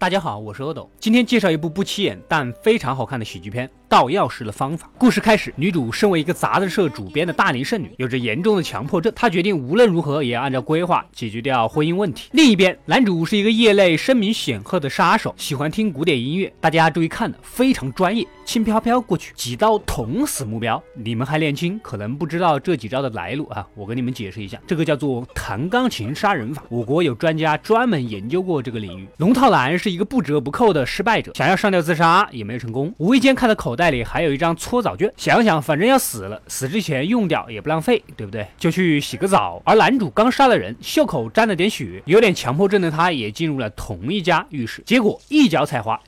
大家好，我是阿斗，今天介绍一部不起眼但非常好看的喜剧片《盗钥匙的方法》。故事开始，女主身为一个杂志社主编的大龄剩女，有着严重的强迫症，她决定无论如何也要按照规划解决掉婚姻问题。另一边，男主是一个业内声名显赫的杀手，喜欢听古典音乐，大家注意看的非常专业，轻飘飘过去几刀捅死目标。你们还年轻，可能不知道这几招的来路啊，我跟你们解释一下，这个叫做弹钢琴杀人法，我国有专家专门研究过这个领域。龙套男是。一个不折不扣的失败者，想要上吊自杀也没有成功。无意间看到口袋里还有一张搓澡券，想想反正要死了，死之前用掉也不浪费，对不对？就去洗个澡。而男主刚杀了人，袖口沾了点血，有点强迫症的他也进入了同一家浴室，结果一脚踩滑。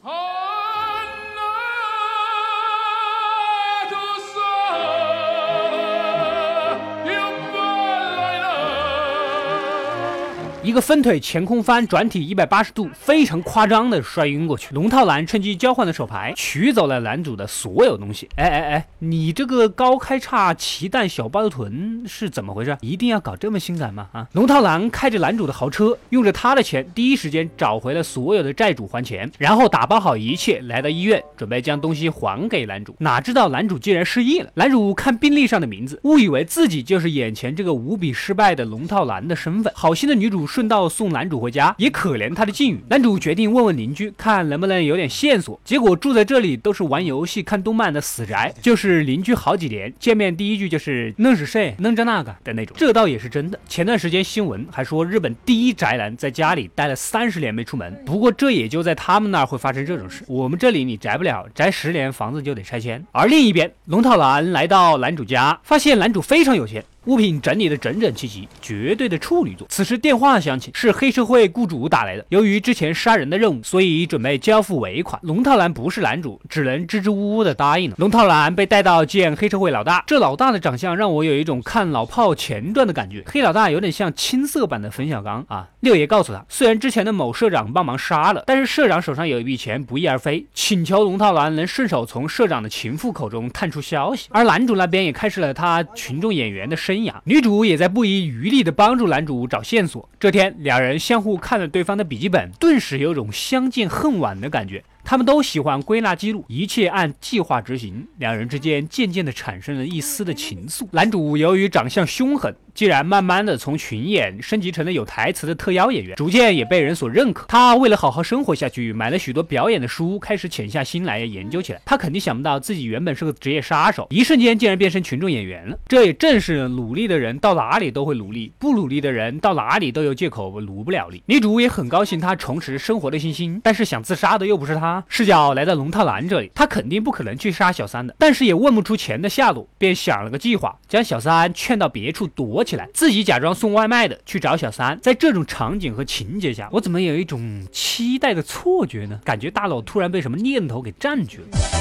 一个分腿前空翻，转体一百八十度，非常夸张的摔晕过去。龙套男趁机交换了手牌，取走了男主的所有东西。哎哎哎，你这个高开叉骑蛋小包臀是怎么回事？一定要搞这么性感吗？啊！龙套男开着男主的豪车，用着他的钱，第一时间找回了所有的债主还钱，然后打包好一切，来到医院，准备将东西还给男主。哪知道男主竟然失忆了。男主看病历上的名字，误以为自己就是眼前这个无比失败的龙套男的身份。好心的女主顺道送男主回家，也可怜他的境遇。男主决定问问邻居，看能不能有点线索。结果住在这里都是玩游戏、看动漫的死宅，就是邻居好几年，见面第一句就是弄是谁，弄着那个的那种。这倒也是真的。前段时间新闻还说，日本第一宅男在家里待了三十年没出门。不过这也就在他们那儿会发生这种事。我们这里你宅不了，宅十年房子就得拆迁。而另一边，龙套男来到男主家，发现男主非常有钱。物品整理的整整齐齐，绝对的处女座。此时电话响起，是黑社会雇主打来的。由于之前杀人的任务，所以准备交付尾款。龙套男不是男主，只能支支吾吾的答应了。龙套男被带到见黑社会老大，这老大的长相让我有一种看老炮前传的感觉。黑老大有点像青涩版的冯小刚啊。六爷告诉他，虽然之前的某社长帮忙杀了，但是社长手上有一笔钱不翼而飞，请求龙套男能顺手从社长的情妇口中探出消息。而男主那边也开始了他群众演员的生女主也在不遗余力的帮助男主找线索。这天，两人相互看了对方的笔记本，顿时有种相见恨晚的感觉。他们都喜欢归纳记录，一切按计划执行。两人之间渐渐的产生了一丝的情愫。男主由于长相凶狠，竟然慢慢的从群演升级成了有台词的特邀演员，逐渐也被人所认可。他为了好好生活下去，买了许多表演的书，开始潜下心来研究起来。他肯定想不到自己原本是个职业杀手，一瞬间竟然变成群众演员了。这也正是努力的人到哪里都会努力，不努力的人到哪里都有借口努不了力。女主也很高兴他重拾生活的信心，但是想自杀的又不是他。视角来到龙套男这里，他肯定不可能去杀小三的，但是也问不出钱的下落，便想了个计划，将小三劝到别处躲起来，自己假装送外卖的去找小三。在这种场景和情节下，我怎么有一种期待的错觉呢？感觉大脑突然被什么念头给占据了。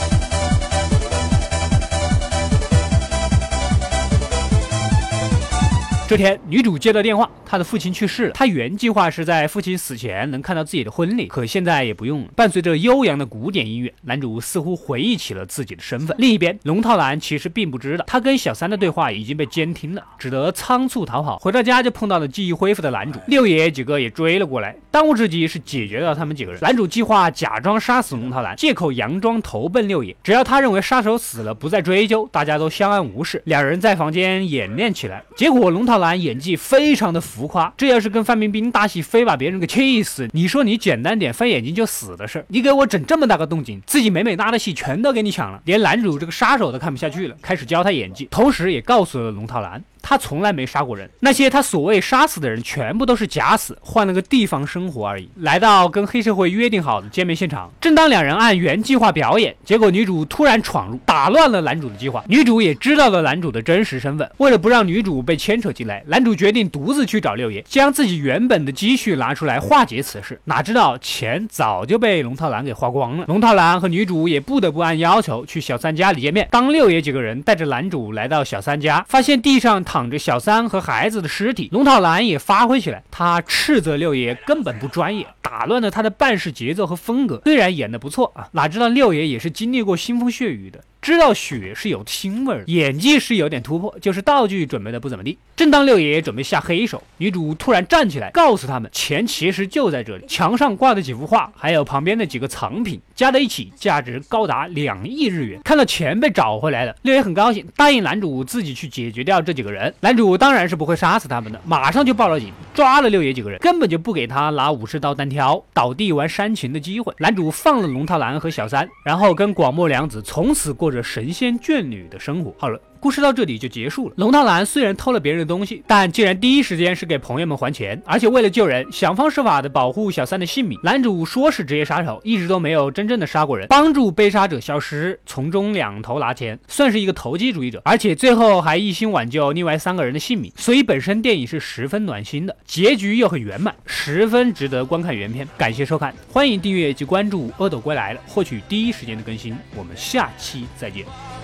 这天，女主接到电话，她的父亲去世了。她原计划是在父亲死前能看到自己的婚礼，可现在也不用了。伴随着悠扬的古典音乐，男主似乎回忆起了自己的身份。另一边，龙套男其实并不知道，他跟小三的对话已经被监听了，只得仓促逃跑。回到家就碰到了记忆恢复的男主，六爷几个也追了过来。当务之急是解决掉他们几个人。男主计划假装杀死龙套男，借口佯装投奔六爷，只要他认为杀手死了，不再追究，大家都相安无事。两人在房间演练起来，结果龙套。男演技非常的浮夸，这要是跟范冰冰搭戏，非把别人给气死。你说你简单点，翻眼睛就死的事儿，你给我整这么大个动静，自己美美搭的戏全都给你抢了，连男主这个杀手都看不下去了，开始教他演技，同时也告诉了龙套男。他从来没杀过人，那些他所谓杀死的人，全部都是假死，换了个地方生活而已。来到跟黑社会约定好的见面现场，正当两人按原计划表演，结果女主突然闯入，打乱了男主的计划。女主也知道了男主的真实身份，为了不让女主被牵扯进来，男主决定独自去找六爷，将自己原本的积蓄拿出来化解此事。哪知道钱早就被龙套男给花光了。龙套男和女主也不得不按要求去小三家里见面。当六爷几个人带着男主来到小三家，发现地上。躺着小三和孩子的尸体，龙套男也发挥起来，他斥责六爷根本不专业，打乱了他的办事节奏和风格。虽然演的不错啊，哪知道六爷也是经历过腥风血雨的。知道血是有腥味儿，演技是有点突破，就是道具准备的不怎么地。正当六爷准备下黑手，女主突然站起来，告诉他们钱其实就在这里，墙上挂的几幅画，还有旁边的几个藏品，加在一起价值高达两亿日元。看到钱被找回来了，六爷很高兴，答应男主自己去解决掉这几个人。男主当然是不会杀死他们的，马上就报了警，抓了六爷几个人，根本就不给他拿武士刀单挑，倒地玩煽情的机会。男主放了龙套男和小三，然后跟广末凉子从此过着神仙眷侣的生活。好了。故事到这里就结束了。龙套男虽然偷了别人的东西，但竟然第一时间是给朋友们还钱，而且为了救人，想方设法的保护小三的性命。男主说是职业杀手，一直都没有真正的杀过人，帮助被杀者消失，从中两头拿钱，算是一个投机主义者。而且最后还一心挽救另外三个人的性命，所以本身电影是十分暖心的，结局又很圆满，十分值得观看原片。感谢收看，欢迎订阅及关注阿斗归来了，获取第一时间的更新。我们下期再见。